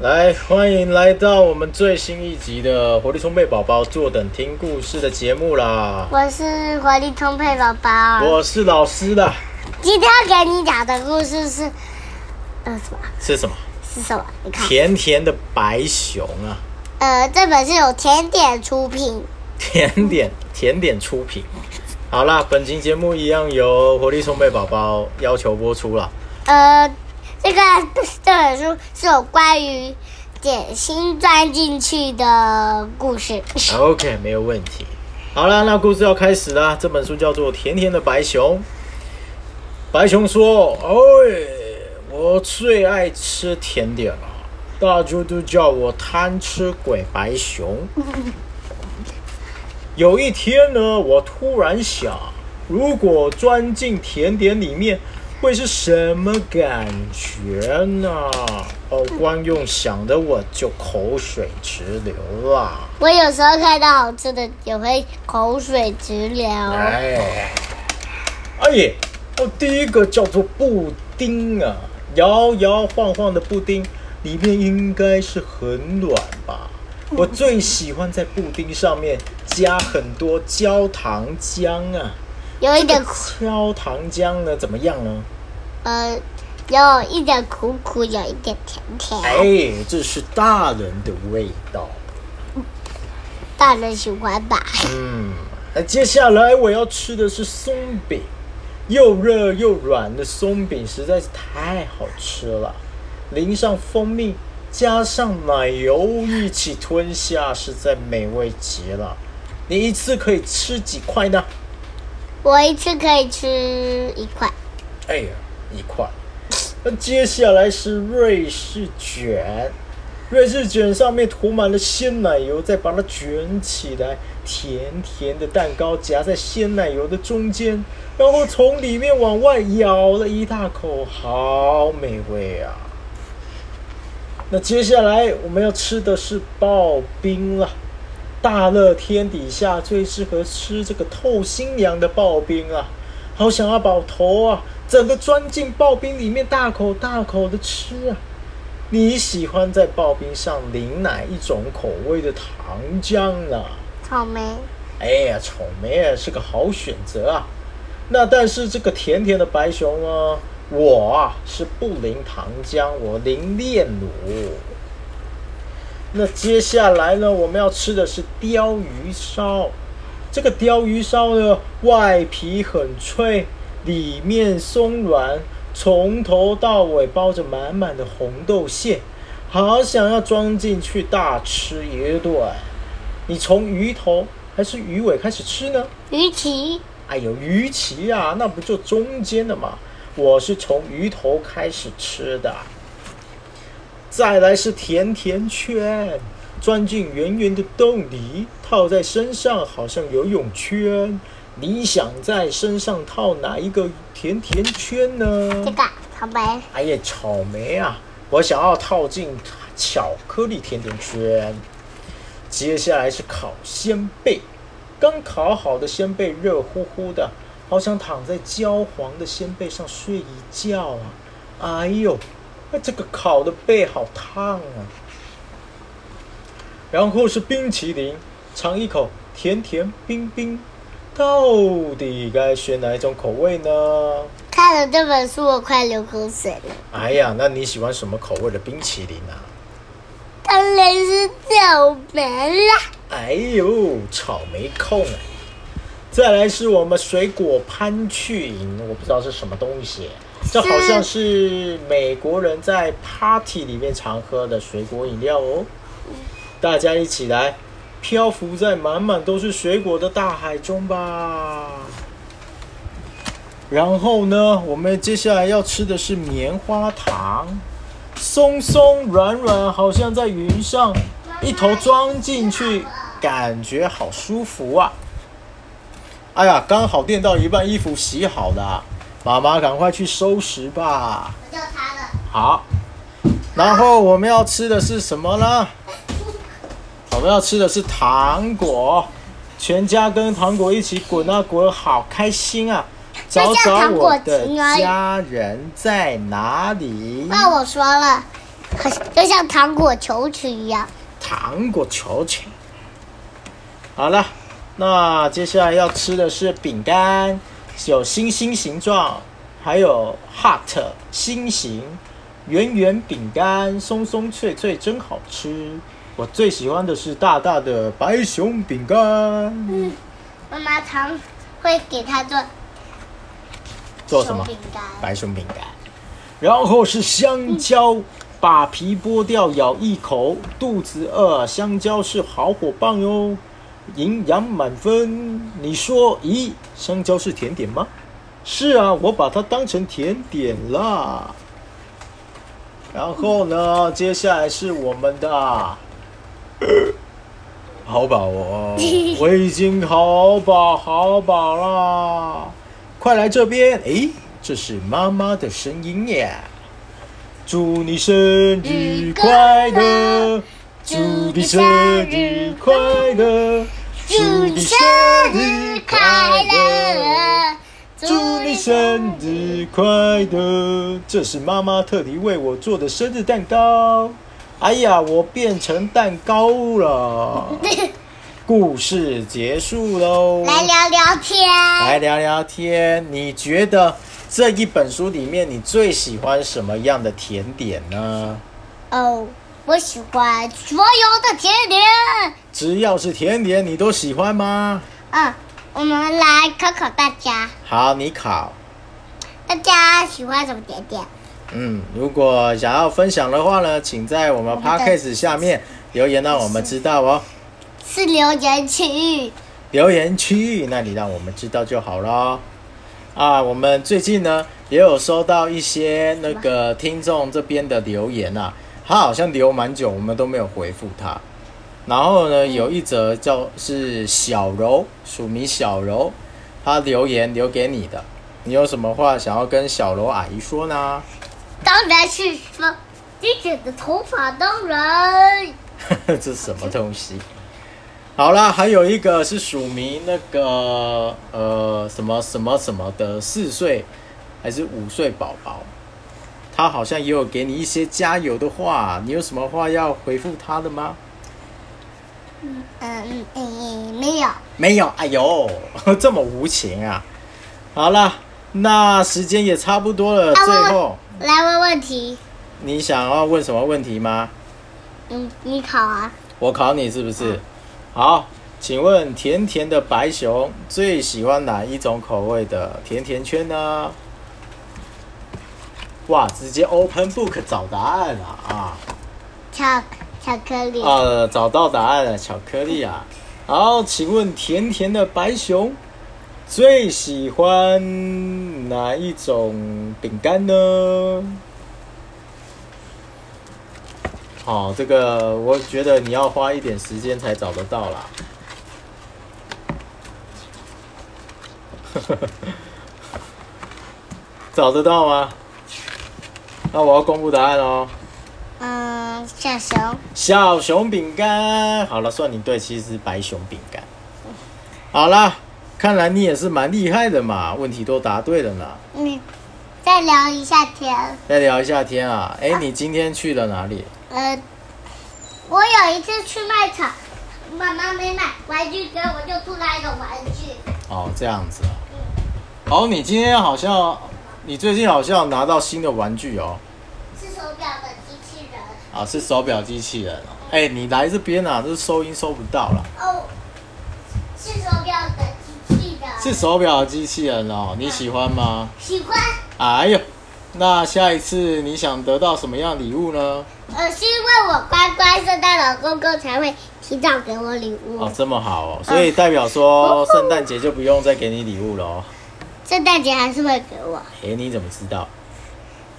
来，欢迎来到我们最新一集的活力充沛宝宝坐等听故事的节目啦！我是活力充沛宝宝。我是老师的，今天要给你讲的故事是，呃，什么？是什么？是什么？你看，甜甜的白熊啊！呃，这本是有甜点出品，甜点甜点出品。好啦，本期节目一样由活力充沛宝宝要求播出了。呃，这个这本书是有关于点心钻进去的故事。OK，没有问题。好了，那故事要开始啦。这本书叫做《甜甜的白熊》。白熊说：“哎，我最爱吃甜点了，大家都叫我贪吃鬼白熊。有一天呢，我突然想，如果钻进甜点里面，会是什么感觉呢？哦，光用想的我就口水直流了。我有时候看到好吃的也会口水直流。哎，哎耶！哦，第一个叫做布丁啊，摇摇晃晃的布丁，里面应该是很软吧？我最喜欢在布丁上面加很多焦糖浆啊。有一点这个焦糖浆呢，怎么样呢？呃，有一点苦苦，有一点甜甜。哎，这是大人的味道。大人喜欢吧？嗯，那接下来我要吃的是松饼，又热又软的松饼实在是太好吃了，淋上蜂蜜，加上奶油一起吞下，实在美味极了。你一次可以吃几块呢？我一次可以吃一块。哎呀，一块。那接下来是瑞士卷，瑞士卷上面涂满了鲜奶油，再把它卷起来，甜甜的蛋糕夹在鲜奶油的中间，然后从里面往外咬了一大口，好美味啊！那接下来我们要吃的是刨冰了。大热天底下最适合吃这个透心凉的刨冰啊！好想要把头啊整个钻进刨冰里面，大口大口的吃啊！你喜欢在刨冰上淋哪一种口味的糖浆呢？草莓，哎呀，草莓啊是个好选择啊。那但是这个甜甜的白熊呢，我啊是不淋糖浆，我淋炼乳。那接下来呢，我们要吃的是鲷鱼烧。这个鲷鱼烧呢，外皮很脆，里面松软，从头到尾包着满满的红豆馅，好想要装进去大吃一顿。你从鱼头还是鱼尾开始吃呢？鱼鳍，哎呦，鱼鳍啊，那不就中间的嘛？我是从鱼头开始吃的。再来是甜甜圈，钻进圆圆的洞里，套在身上，好像游泳圈。你想在身上套哪一个甜甜圈呢？这个草莓，哎呀，草莓啊，我想要套进巧克力甜甜圈。接下来是烤鲜贝，刚烤好的鲜贝热乎乎的，好想躺在焦黄的鲜贝上睡一觉啊！哎呦，那这个烤的背好烫啊！然后是冰淇淋，尝一口，甜甜冰冰，到底该选哪一种口味呢？看了这本书我快流口水了。哎呀，那你喜欢什么口味的冰淇淋啊？当然是草莓啦。哎呦，草莓控啊！再来是我们水果潘趣饮，我不知道是什么东西，这好像是美国人在 party 里面常喝的水果饮料哦。大家一起来，漂浮在满满都是水果的大海中吧。然后呢，我们接下来要吃的是棉花糖，松松软软，好像在云上，一头装进去，感觉好舒服啊！哎呀，刚好垫到一半，衣服洗好了，妈妈赶快去收拾吧。我叫他了。好，然后我们要吃的是什么呢？我们要吃的是糖果，全家跟糖果一起滚啊滚，好开心啊！找找我的家人在哪里？那我说了，就像糖果球球一样。糖果球球。好了，那接下来要吃的是饼干，有星星形状，还有 heart 心形，圆圆饼干，松松脆脆，真好吃。我最喜欢的是大大的白熊饼干。嗯，妈妈常会给他做做什么饼干？白熊饼干。然后是香蕉，把皮剥掉，咬一口，肚子饿，香蕉是好伙伴哟，营养满分。你说，咦，香蕉是甜点吗？是啊，我把它当成甜点啦。然后呢，接下来是我们的，好饱哦，我已经好饱好饱啦，快来这边！诶，这是妈妈的声音耶！祝你生日快乐，祝你生日快乐，祝你生日快乐。祝你生日快乐！这是妈妈特地为我做的生日蛋糕。哎呀，我变成蛋糕了。故事结束喽，来聊聊天。来聊聊天。你觉得这一本书里面你最喜欢什么样的甜点呢？哦，我喜欢所有的甜点。只要是甜点，你都喜欢吗？嗯，我们来考考大家，好，你考。大家喜欢什么甜点？嗯，如果想要分享的话呢，请在我们 podcast 下面留言，让我们知道哦。是留言区域。留言区域那你让我们知道就好了。啊，我们最近呢也有收到一些那个听众这边的留言啊，他好像留蛮久，我们都没有回复他。然后呢，有一则叫是小柔，署名小柔，他留言留给你的，你有什么话想要跟小柔阿姨说呢？当然是说，你剪的头发当然。这是什么东西？好啦，还有一个是署名那个呃什么什么什么的四岁还是五岁宝宝，他好像也有给你一些加油的话，你有什么话要回复他的吗？嗯嗯嗯，没有。没有，哎呦，这么无情啊！好啦，那时间也差不多了，啊最后来问问题。你想要问什么问题吗？嗯，你考啊。我考你是不是？好，请问甜甜的白熊最喜欢哪一种口味的甜甜圈呢？哇，直接 open book 找答案了啊！巧巧克力。呃，找到答案了，巧克力啊。好，请问甜甜的白熊最喜欢哪一种饼干呢？好，这个我觉得你要花一点时间才找得到啦。找得到吗？那我要公布答案哦。嗯，小熊。小熊饼干，好了，算你对，其实是白熊饼干。好了，看来你也是蛮厉害的嘛，问题都答对了呢。嗯，再聊一下天。再聊一下天啊，哎，你今天去了哪里？呃，我有一次去卖场，妈妈没买玩具给我，就出来一个玩具。哦，这样子啊。哦，你今天好像，你最近好像拿到新的玩具哦。啊，是手表机器人哦。哎，你来这边啊，这收音收不到了。哦，是手表的机器人。是手表机器人哦，你喜欢吗？喜欢。哎呦，那下一次你想得到什么样礼物呢？呃，是因为我乖乖，圣诞老公公才会提早给我礼物。哦，这么好哦，所以代表说圣诞节就不用再给你礼物了哦。圣诞节还是会给我，哎，你怎么知道？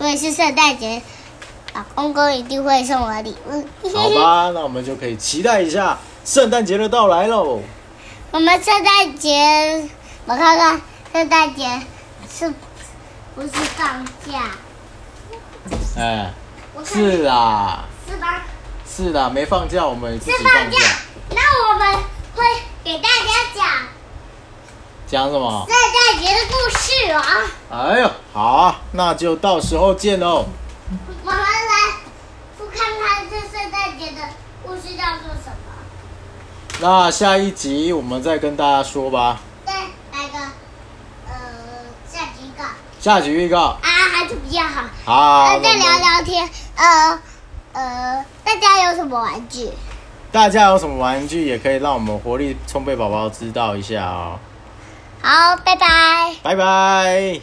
因为是圣诞节，老公公一定会送我礼物。好吧，那我们就可以期待一下圣诞节的到来喽。我们圣诞节，我看看，圣诞节是不是放假？哎，是啦，是吧？是啦，没放假，我们自己是放假。那我们会给大家讲讲什么？圣诞节的故事啊。哎呦，好啊，那就到时候见喽。我们来复刻知道做什么。那下一集我们再跟大家说吧。再来个呃下集预告下集预告，啊，还是比较好。好，呃，再聊聊天。呃呃，大家有什么玩具？大家有什么玩具，也可以让我们活力充沛宝宝知道一下哦。好，拜拜。拜拜。